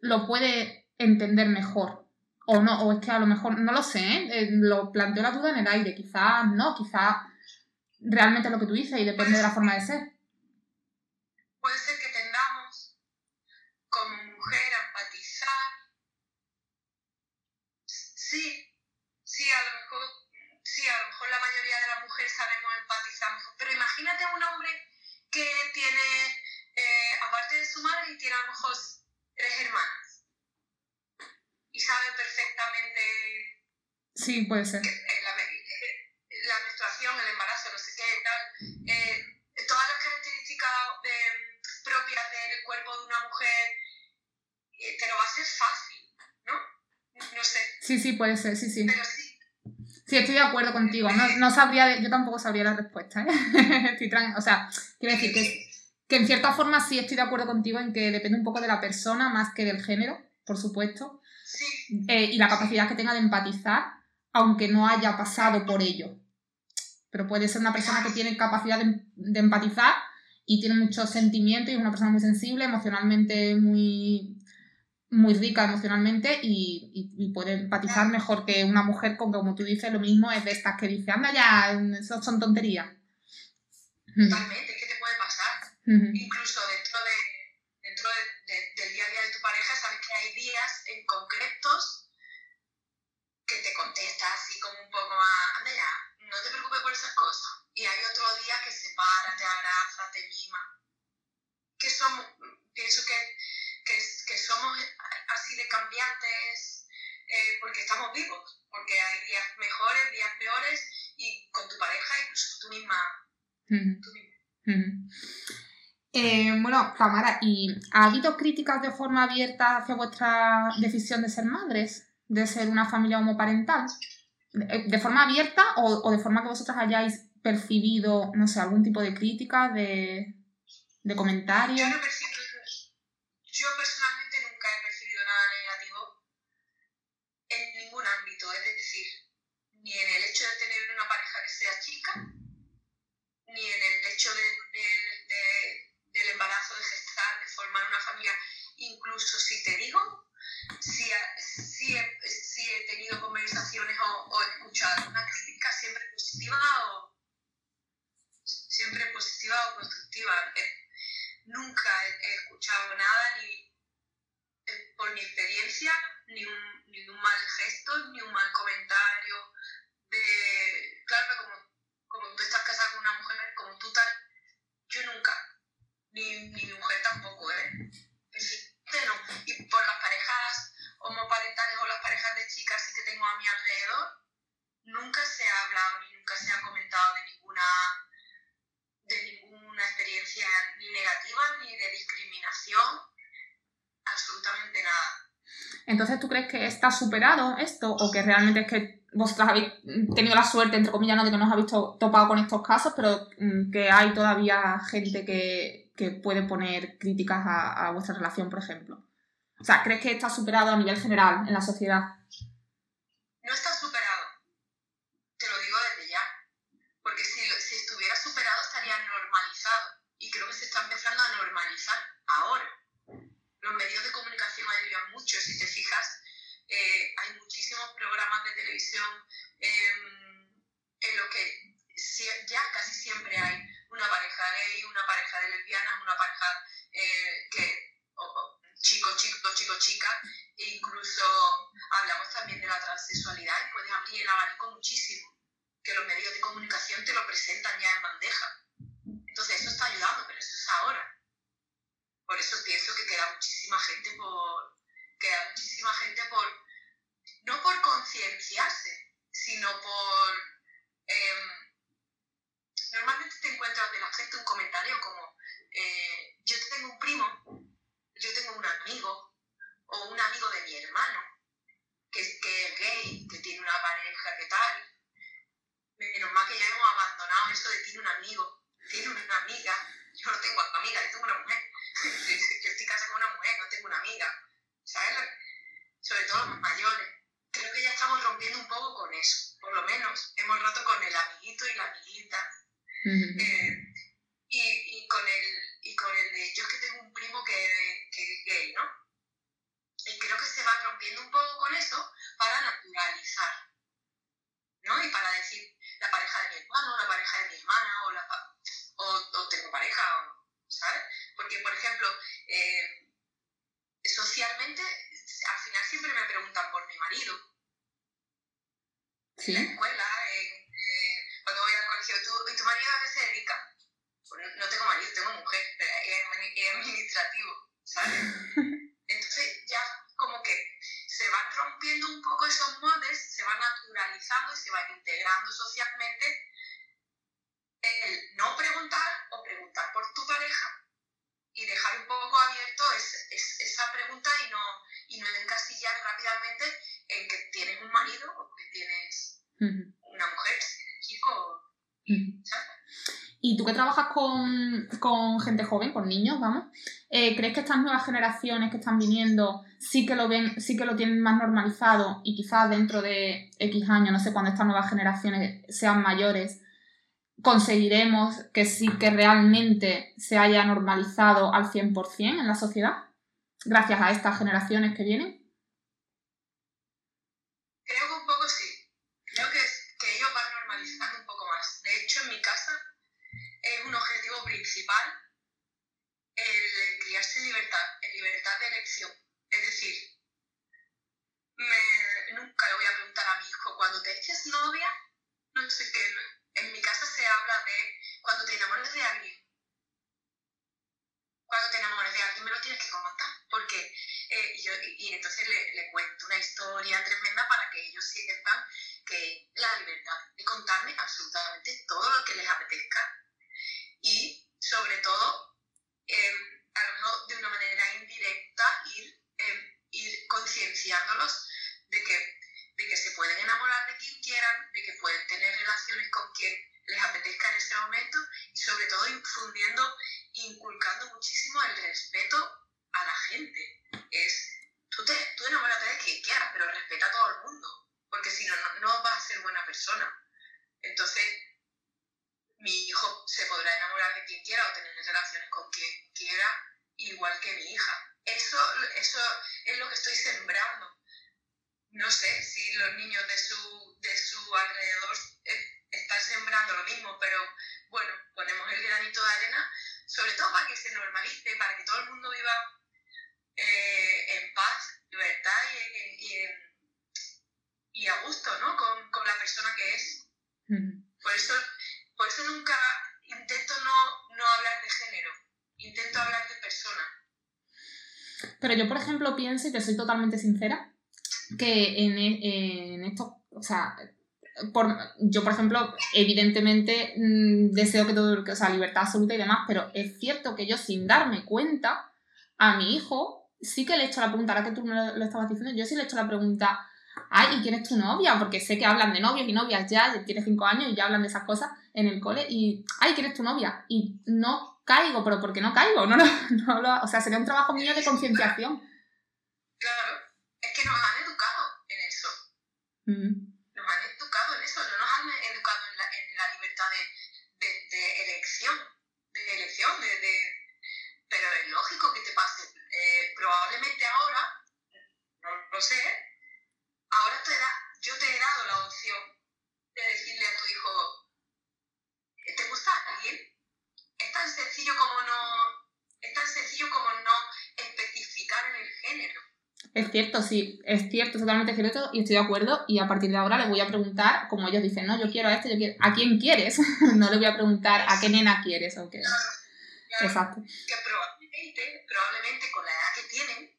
lo puede entender mejor. O no, o es que a lo mejor, no lo sé, ¿eh? lo planteo la duda en el aire, quizás no, quizás realmente es lo que tú dices y depende de la forma de ser. Puede ser que tendamos como mujer a empatizar. Sí, sí, a lo mejor, sí, a lo mejor la mayoría de las mujeres sabemos empatizar mejor, pero imagínate un hombre que tiene, eh, aparte de su madre, tiene a lo mejor tres hermanas. Y sabe perfectamente. Sí, puede ser. La, la, menstruación, el embarazo, no sé qué, tal. Eh, todas las características de, propias del cuerpo de una mujer te lo va a hacer fácil, ¿no? No sé. Sí, sí, puede ser, sí, sí. Pero sí, Sí, estoy de acuerdo contigo. No, no sabría, yo tampoco sabría la respuesta, ¿eh? Estoy o sea, quiero decir que, que en cierta forma sí estoy de acuerdo contigo en que depende un poco de la persona más que del género, por supuesto, sí, eh, y la capacidad que tenga de empatizar, aunque no haya pasado por ello. Pero puede ser una persona que tiene capacidad de, de empatizar y tiene muchos sentimientos y es una persona muy sensible, emocionalmente muy, muy rica emocionalmente y, y- y puede empatizar mejor que una mujer con, como tú dices, lo mismo es de estas que dice, anda ya, eso son tonterías. totalmente, ¿qué te puede pasar? Incluso de, dentro de- de- del día a día de tu pareja, sabes que hay días en concretos que te contesta así como un poco más, anda ya, no te preocupes por esas cosas. Y hay otro día que se para, te abraza, te mima. Que somos, pienso que, que, que somos así de cambiantes eh, porque estamos vivos, porque hay días mejores, días peores, y con tu pareja, incluso tú misma, tú misma. Ujú. Eh, bueno, Tamara, ¿y ha habido críticas de forma abierta hacia vuestra decisión de ser madres? ¿De ser una familia homoparental? ¿De, de forma abierta o, o de forma que vosotras hayáis percibido, no sé, algún tipo de crítica, de, de comentario? Yo no percibo, yo personalmente nunca he percibido nada negativo en ningún ámbito, es decir, ni en el hecho de tener una pareja que sea chica, ni en el hecho de, de- de- del embarazo, de gestar, de formar una familia, incluso si te digo, si, si, he, tenido conversaciones o, o escuchado una crítica siempre positiva o siempre positiva o constructiva. Eh, nunca he, escuchado nada ni eh, por mi experiencia, ni un, ni un mal gesto, ni un mal comentario. De, claro que como, como tú estás casada con una mujer, como tú tal, yo nunca, ni, ni mi mujer tampoco, ¿eh? Y por las parejas homoparentales o las parejas de chicas que tengo a mi alrededor, nunca se ha hablado ni nunca se ha comentado de ninguna de ninguna experiencia ni negativa ni de discriminación, absolutamente nada. Entonces, ¿tú crees que está superado esto o que realmente es que vosotras habéis tenido la suerte, entre comillas, no de que nos habéis to- topado con estos casos, pero mm, que hay todavía gente que, que puede poner críticas a vuestra relación, por ejemplo? O sea, ¿crees que está superado a nivel general en la sociedad? No está superado, rompiendo un poco esos moldes, se va naturalizando y se va integrando socialmente el no preguntar o preguntar por tu pareja y dejar un poco abierto es, esa pregunta y no, y no encasillar rápidamente en que tienes un marido o que tienes una mujer, un chico, uh ¿sabes? Y tú que trabajas con, con gente joven, con niños, vamos, eh, ¿crees que estas nuevas generaciones que están viniendo sí que lo ven, sí que lo tienen más normalizado y quizás dentro de X años, no sé, cuando estas nuevas generaciones sean mayores, conseguiremos que sí que realmente se haya normalizado al 100% en la sociedad? Gracias a estas generaciones que vienen. Creo que un poco sí. Creo que, que ellos van normalizando un poco más. De hecho, en mi casa es un objetivo principal el criarse en libertad, en libertad de elección. Es decir, nunca le voy a preguntar a mi hijo, cuando te eches novia, no sé qué, en mi casa se habla de cuando te enamores de alguien. Cuando te enamores de alguien me lo tienes que contar, porque eh, yo, y, entonces le, le, cuento una historia tremenda para que ellos sientan que la libertad de contarme absolutamente todo lo que les apetezca y sobre todo eh, a lo mejor de una manera indirecta ir, eh, ir concienciándolos de que de que se pueden enamorar de quien quieran, de que pueden tener relaciones con quien les apetezca en ese momento y sobre todo infundiendo, inculcando muchísimo el respeto a la gente. Es, tú, te, tú enamórate de quien quieras, pero respeta a todo el mundo, porque si no, no, vas a ser buena persona. Entonces, mi hijo se podrá enamorar de quien quiera o tener relaciones con quien quiera, igual que mi hija. Eso, eso es lo que estoy sembrando no sé si los niños de su, de su alrededor eh, están sembrando lo mismo, pero bueno, ponemos el granito de arena, sobre todo para que se normalice, para que todo el mundo viva eh, en paz, libertad y, y, a gusto, ¿no? Con, con, la persona que es. Por eso, por eso nunca intento no, no hablar de género, intento hablar de persona. Pero yo, por ejemplo, pienso, y te soy totalmente sincera, que en, e, en esto, o sea, por, yo, por ejemplo, evidentemente mm, deseo que todo, o sea, libertad absoluta y demás, pero es cierto que yo sin darme cuenta, a mi hijo sí que le he hecho la pregunta, ahora que tú me lo, estabas diciendo, yo sí le he hecho la pregunta, ay, ¿y quién es tu novia? Porque sé que hablan de novios y novias ya, tiene cinco años y ya hablan de esas cosas en el cole, y, ay, ¿quién es tu novia? Y no caigo, pero ¿por qué no caigo? No, no, no, o sea, sería un trabajo mío de concienciación. Claro, es que nos han nos han educado en eso, no nos han educado en la, en la libertad de, de, elección, de elección, de, pero es lógico que te pase. Eh, probablemente ahora, no lo sé, ahora te da, yo te he dado la opción de decirle a tu hijo, ¿te gusta alguien? Es tan sencillo como no, es tan sencillo como no especificar en el género. Es cierto, sí, es cierto, totalmente cierto y estoy de acuerdo y a partir de ahora le voy a preguntar, como ellos dicen, no, yo quiero a este, yo quiero, ¿a quién quieres? no le voy a preguntar a qué nena quieres o qué. Exacto. Que probablemente, probablemente con la edad que tienen,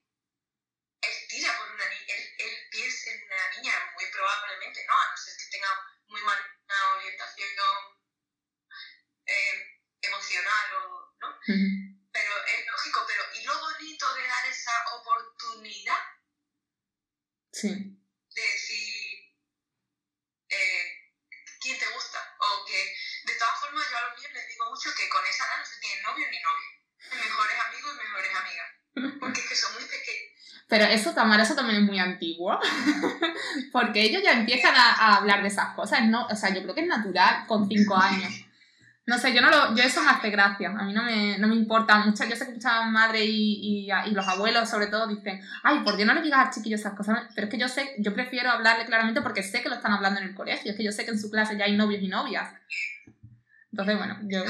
él tira por una niña, él, él piensa en una niña, muy probablemente, ¿no? A no ser que tenga muy mala orientación eh, emocional o, ¿no? pero es lógico, pero y lo bonito de dar esa oportunidad sí. de decir eh, quién te gusta, o que de todas formas yo a los niños les digo mucho que con esa edad no se tienen novio ni novia, mejores amigos y mejores amigas, porque es que son muy pequeños. Pero eso, Tamara, eso también es muy antiguo, porque ellos ya empiezan a, a, hablar de esas cosas, ¿no? O sea, yo creo que es natural con cinco años. No sé, yo no lo, yo eso me hace gracia, a mí no me, no me importa. Muchas, yo sé que muchas madres y, y, y, los abuelos sobre todo dicen, ay, por Dios no le digas al chiquillo esas cosas, pero es que yo sé, yo prefiero hablarle claramente porque sé que lo están hablando en el colegio, es que yo sé que en su clase ya hay novios y novias. Entonces, bueno, yo...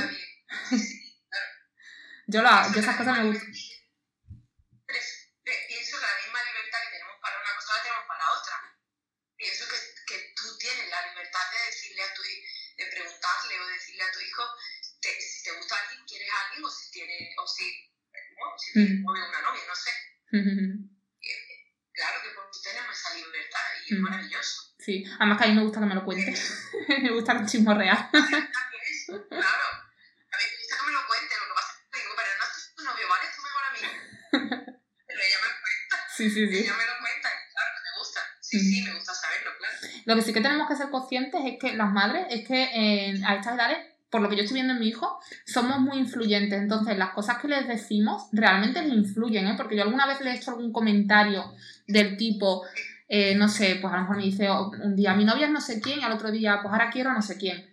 yo, la, yo esas cosas me gustan. Pienso que la misma libertad que tenemos para una cosa la tenemos para otra. Pienso que, preguntarle o decirle a tu hijo te, si te gusta alguien, quieres a alguien o si tiene, o si, ¿no? si tienes uh -huh. una novia, no sé. Uh -huh. claro que pues, tenemos esa libertad y es maravilloso. Sí, además que a mí me gusta que me lo cuente. me gusta el chismo real. claro. A mí me gusta que me lo cuente, lo que pasa es que digo, pero no es tu novio, ¿vale? Es tu mejor amigo. pero ella me lo cuenta. Sí, sí, sí. Ella me lo cuenta y claro que me gusta. Sí, sí, me gusta saberlo, claro. Lo que sí que tenemos que ser conscientes es que las madres, es que eh, a estas edades, por lo que yo estoy viendo en mi hijo, somos muy influyentes. Entonces, las cosas que les decimos realmente les influyen, ¿eh? Porque yo alguna vez le he hecho algún comentario del tipo, eh, no sé, pues a lo mejor me dice un día, mi novia es no sé quién, y al otro día, pues ahora quiero no sé quién.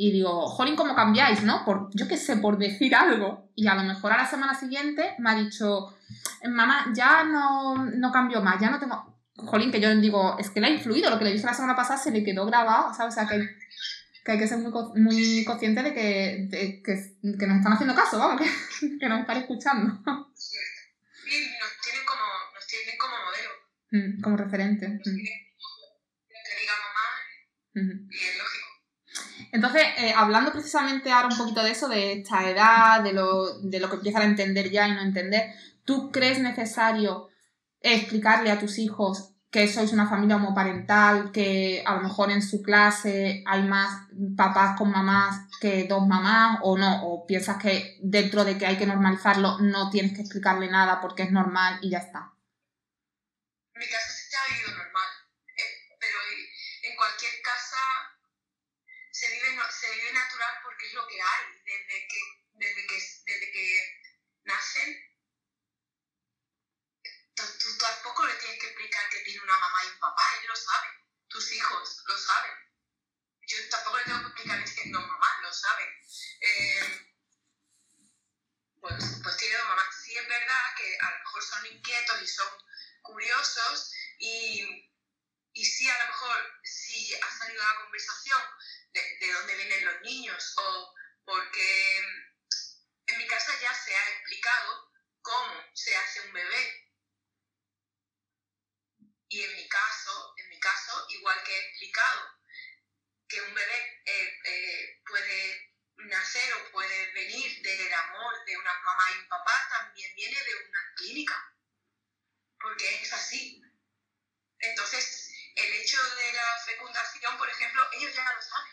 Y digo, jolín, ¿cómo cambiáis, no? Por, yo qué sé, por decir algo. Y a lo mejor a la semana siguiente me ha dicho, mamá, ya no, no cambio más, ya no tengo... Jolín, que yo digo, es que le ha influido, lo que le dije la semana pasada se le quedó grabado, ¿sabes? O sea, que, que hay que ser muy, muy consciente de que, de que, que, nos están haciendo caso, vamos, que, que nos están escuchando. Sí, nos tienen como, nos tienen como modelo. Mm, como referente. Nos tienen, que diga mamá, y es lógico. Entonces, eh, hablando precisamente ahora un poquito de eso, de esta edad, de lo, de lo que empiezan a entender ya y no entender, ¿tú crees necesario explicarle a tus hijos que sois una familia homoparental, que a lo mejor en su clase hay más papás con mamás que dos mamás o no? ¿O piensas que dentro de que hay que normalizarlo no tienes que explicarle nada porque es normal y ya está? En mi casa sí ha vivido normal, eh, pero en cualquier casa se vive, se vive natural porque es lo que hay desde que, desde que, desde que nacen. Tú, tampoco le tienes que explicar que tiene una mamá y un papá, ellos lo saben, tus hijos lo saben. Yo tampoco le tengo que explicar no mamá, lo saben. Eh, pues, pues tiene dos mamás. Sí es verdad que a lo mejor son inquietos y son curiosos y, y sí a lo mejor si ha salido la conversación de, de, dónde vienen los niños o porque en mi casa ya se ha explicado cómo se hace un bebé. Y en mi caso, igual que he explicado que un bebé eh, eh, puede nacer o puede venir del amor de una mamá y un papá, también viene de una clínica. Porque es así. Entonces, el hecho de la fecundación, por ejemplo, ellos ya lo saben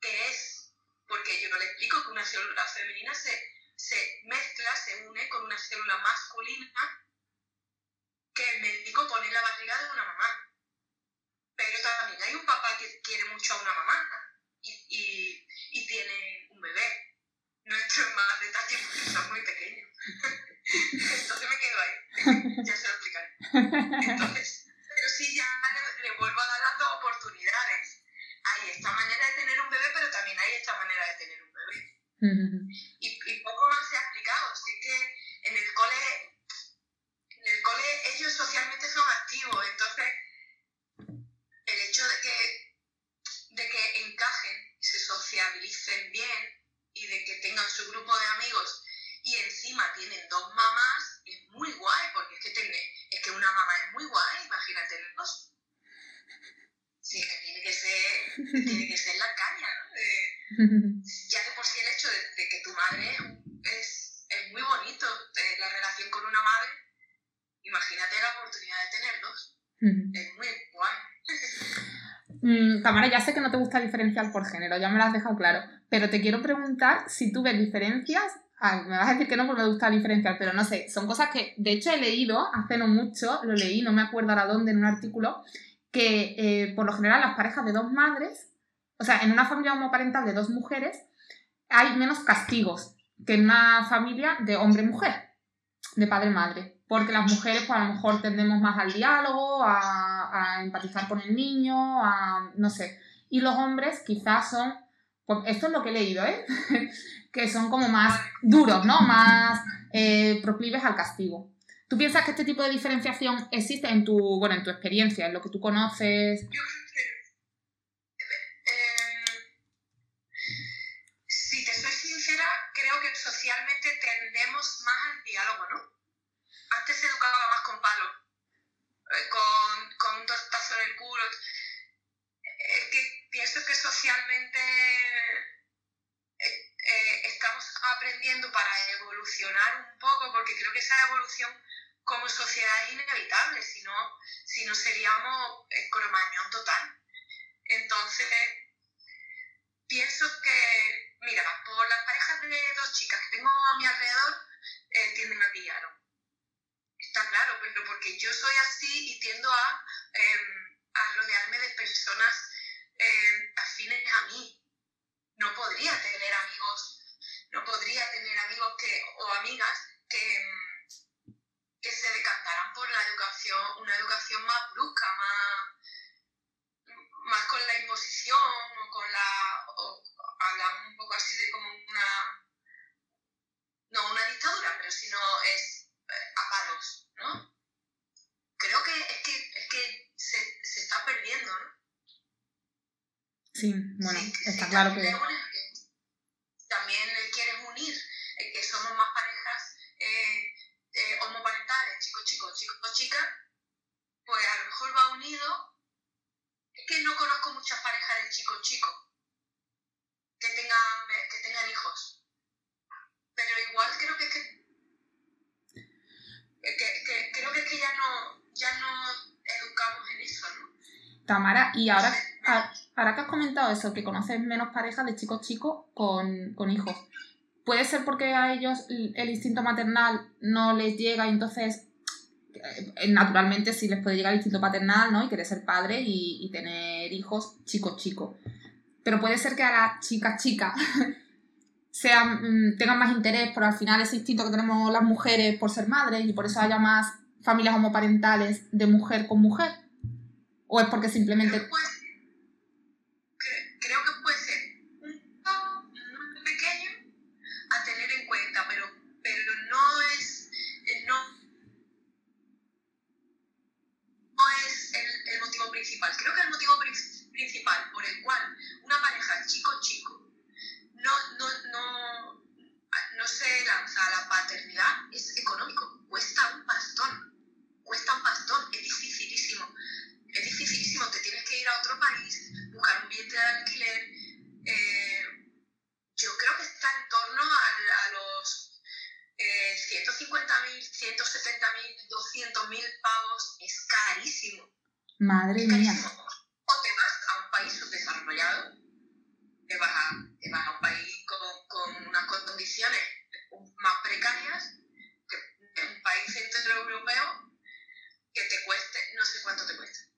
qué es, porque yo no le explico que una célula femenina se, se mezcla, se une con una célula masculina que el médico pone en la barriga de una mamá. Pero también hay un papá que quiere mucho a una mamá y, y, y tiene un bebé. No entro en más detalles porque son muy pequeños. Entonces me quedo ahí. Ya se lo explicaré. Entonces, pero sí, ya le, le vuelvo a dar las dos oportunidades hay esta manera de tener un bebé, pero también hay esta manera de tener un bebé. Y, y, poco más se ha explicado. Así que en el cole, en el cole ellos socialmente son activos, entonces encajen, se sociabilicen bien y de que tengan su grupo de amigos y encima tienen dos mamás, es muy guay, porque es que, tiene, es que una mamá es muy guay, imagínate dos sí, que tiene que ser, tiene que ser la caña, ¿no? Eh, ya de por sí el hecho de, de que tu madre es, es muy bonito, eh, la relación con una madre, imagínate la oportunidad de tener dos. Es muy guay. Mm, Tamara, ya sé que no te gusta diferenciar por género, ya me lo has dejado claro, pero te quiero preguntar si tú ves diferencias. Me vas a decir que no porque me gusta diferenciar, pero no sé, son cosas que de hecho he leído hace no mucho, lo leí, no me acuerdo ahora dónde, en un artículo, que eh, por lo general las parejas de dos madres, o sea, en una familia homoparental de dos mujeres, hay menos castigos que en una familia de hombre-mujer, de padre-madre. Porque las mujeres, pues a lo mejor tendemos más al diálogo, a, a, empatizar con el niño, a no sé. Y los hombres quizás son, pues esto es lo que he leído, ¿eh? que son como más duros, ¿no? Más eh, proclives al castigo. ¿Tú piensas que este tipo de diferenciación existe en tu, bueno, en tu experiencia, en lo que tú conoces? Yo creo que, eh, si te soy sincera, creo que socialmente tendemos más al diálogo, ¿no? Se educaba más con palos, eh, con, con un tortazo en el culo. Es que pienso que socialmente eh, estamos aprendiendo para evolucionar un poco, porque creo que esa evolución como sociedad es inevitable, si no, si no seríamos cromañón total. Entonces, pienso que, mira, por las parejas de dos chicas que tengo a mi alrededor, eh, tienden al villano. Está claro, pero porque yo soy así y tiendo a, eh, a rodearme de personas eh, afines a mí. No podría tener amigos, no podría tener amigos que, o amigas que, mm, que se decantaran por la educación, una educación más brusca, más, más con la imposición o con la... O, hablamos un poco así de como una... No una dictadura, pero si no es a palos, ¿no? Creo que es que, es que se, se está perdiendo, ¿no? Sí, bueno, Sí, está sí, claro que... que también quieres unir, eh, que somos más parejas eh, eh, homoparentales, chico, chico, chico, chica, pues a lo mejor va unido. Es que no conozco muchas parejas de chico, chico que tengan, que tengan hijos. Pero igual creo que es que, que- que- creo que es que ya no, ya no educamos en eso, ¿no? Tamara, y ahora, No sé, a- ahora que has comentado eso, que conoces menos parejas de chicos chicos con, con hijos, ¿puede ser porque a ellos el instinto maternal no les llega y entonces eh, naturalmente sí les puede llegar el instinto paternal, ¿no? Y querer ser padre y, y tener hijos chicos chicos. Pero puede ser que a las chicas chicas sean, mm, tengan más interés por al final ese instinto que tenemos las mujeres por ser madres y por eso haya más familias homoparentales de mujer con mujer. ¿O es porque simplemente Creo que puede, cre- creo que puede ser un paso muy pequeño a tener en cuenta, pero, pero no es eh, no, no es el, el motivo principal. Creo que el motivo prin- principal por el cual una pareja chico-chico no, no, no, no se lanza a la paternidad es económico. Cuesta un pastón. Cuesta un pastón. Es dificilísimo es dificilísimo, te tienes que ir a otro país, buscar un vientre de alquiler. eh, yo creo que está en torno a, a los eh, 150.000, 170.000, 200.000 pavos. Es carísimo, Madre es mía. carísimo. O te vas a un país subdesarrollado, te vas a, a un país con, con unas condiciones más precarias, que un país centroeuropeo que te cueste, no sé cuánto te cuesta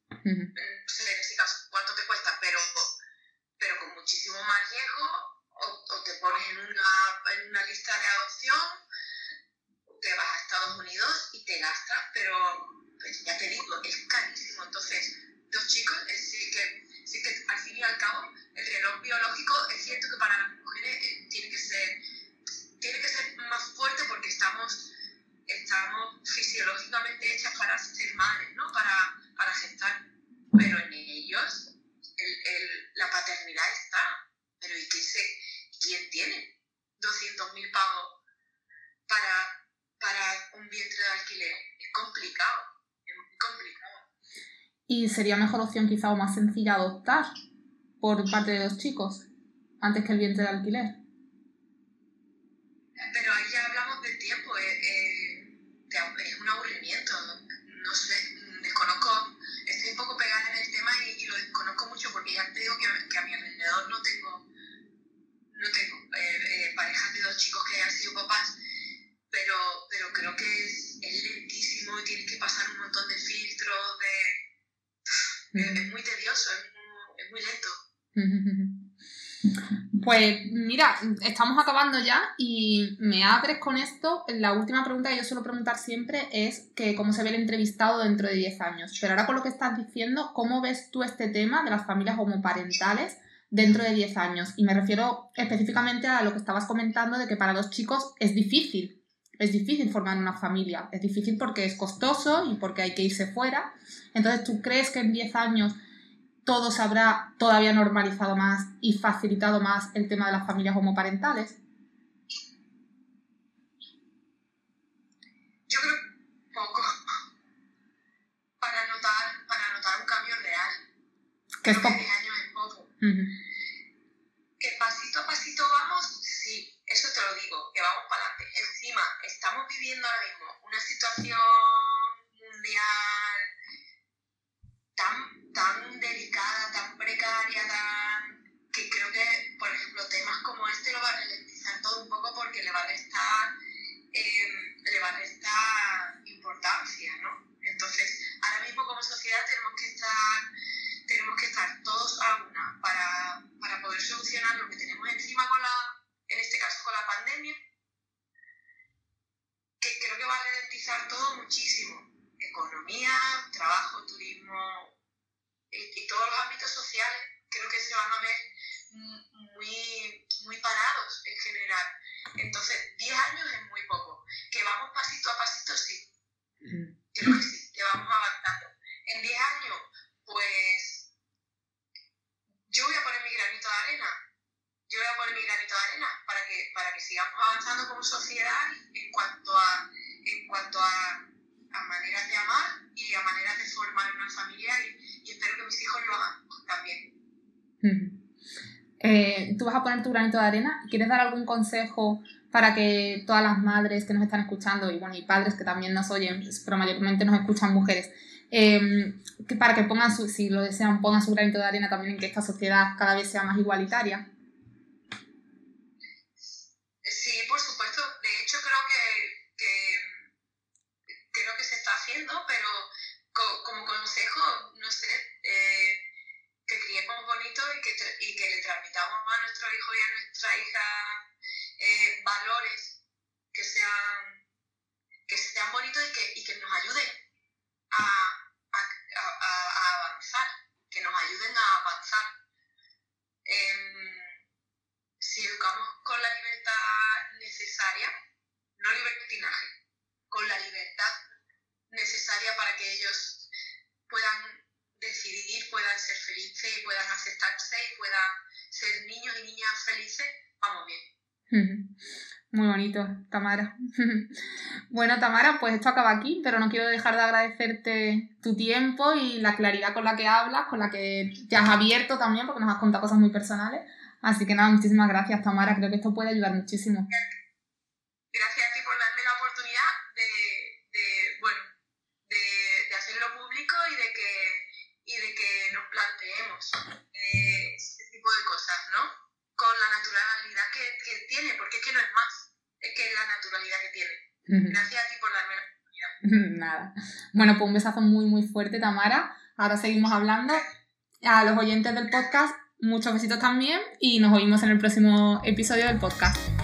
sería mejor opción quizá o más sencilla adoptar por parte de los chicos antes que el vientre de alquiler. Estamos acabando ya y me abres con esto. La última pregunta que yo suelo preguntar siempre es que cómo se ve el entrevistado dentro de 10 años. Pero ahora con lo que estás diciendo, ¿cómo ves tú este tema de las familias homoparentales dentro de 10 años? Y me refiero específicamente a lo que estabas comentando de que para los chicos es difícil. Es difícil formar una familia. Es difícil porque es costoso y porque hay que irse fuera. Entonces, ¿tú crees que en 10 años todo se habrá todavía normalizado más y facilitado más el tema de las familias homoparentales? Yo creo poco para notar, para notar un cambio real. Que es Creo que poco. 10 años es poco. Ujú. Que pasito a pasito vamos, sí, eso te lo digo, que vamos para adelante. Encima, estamos viviendo ahora mismo una situación mundial tan delicada, tan precaria, tan... que creo que, por ejemplo, temas como este lo van a ralentizar todo un poco porque le va a restar, em, le va a restar importancia, ¿no? Entonces, ahora mismo como sociedad tenemos que estar, tenemos que estar todos a una para, para poder solucionar lo que tenemos encima con la, en este caso con la pandemia, que creo que va a ralentizar todo muchísimo. Economía, trabajo, turismo, y, todos los ámbitos sociales creo que se van a ver muy, muy parados en general. Entonces, 10 años es muy poco. Que vamos pasito a pasito, sí. Creo que sí, que vamos avanzando. En 10 años, pues yo voy a poner mi granito de arena. Yo voy a poner mi granito de arena para que, para que sigamos avanzando como sociedad en cuanto a, en cuanto a, a maneras de amar y a maneras de formar una familia y, espero que mis hijos lo hagan también. Eh, tú vas a poner tu granito de arena. ¿Quieres dar algún consejo para que todas las madres que nos están escuchando y bueno y padres que también nos oyen, pero mayormente nos escuchan mujeres, em, para que pongan su, si lo desean, pongan su granito de arena también en que esta sociedad cada vez sea más igualitaria? Sé, eh, que criemos bonito y que, y que le transmitamos a nuestro hijo y a nuestra hija eh, valores que sean, que sean bonitos y que, y que nos ayuden a, a, a, avanzar, que nos ayuden a avanzar. Eh, si educamos con la libertad necesaria, no libertinaje, con la libertad necesaria para que ellos puedan decidir, puedan ser felices y puedan aceptarse y puedan ser niños y niñas felices, vamos bien. Muy bonito, Tamara. bueno, Tamara, pues esto acaba aquí, pero no quiero dejar de agradecerte tu tiempo y la claridad con la que hablas, con la que te has abierto también, porque nos has contado cosas muy personales. Así que nada, muchísimas gracias, Tamara. Creo que esto puede ayudar muchísimo. Que no es más, es que es la naturalidad que tiene. Gracias a ti por darme la oportunidad. Nada. Bueno, pues un besazo muy, muy fuerte, Tamara. Ahora seguimos hablando. A los oyentes del podcast, muchos besitos también y nos oímos en el próximo episodio del podcast.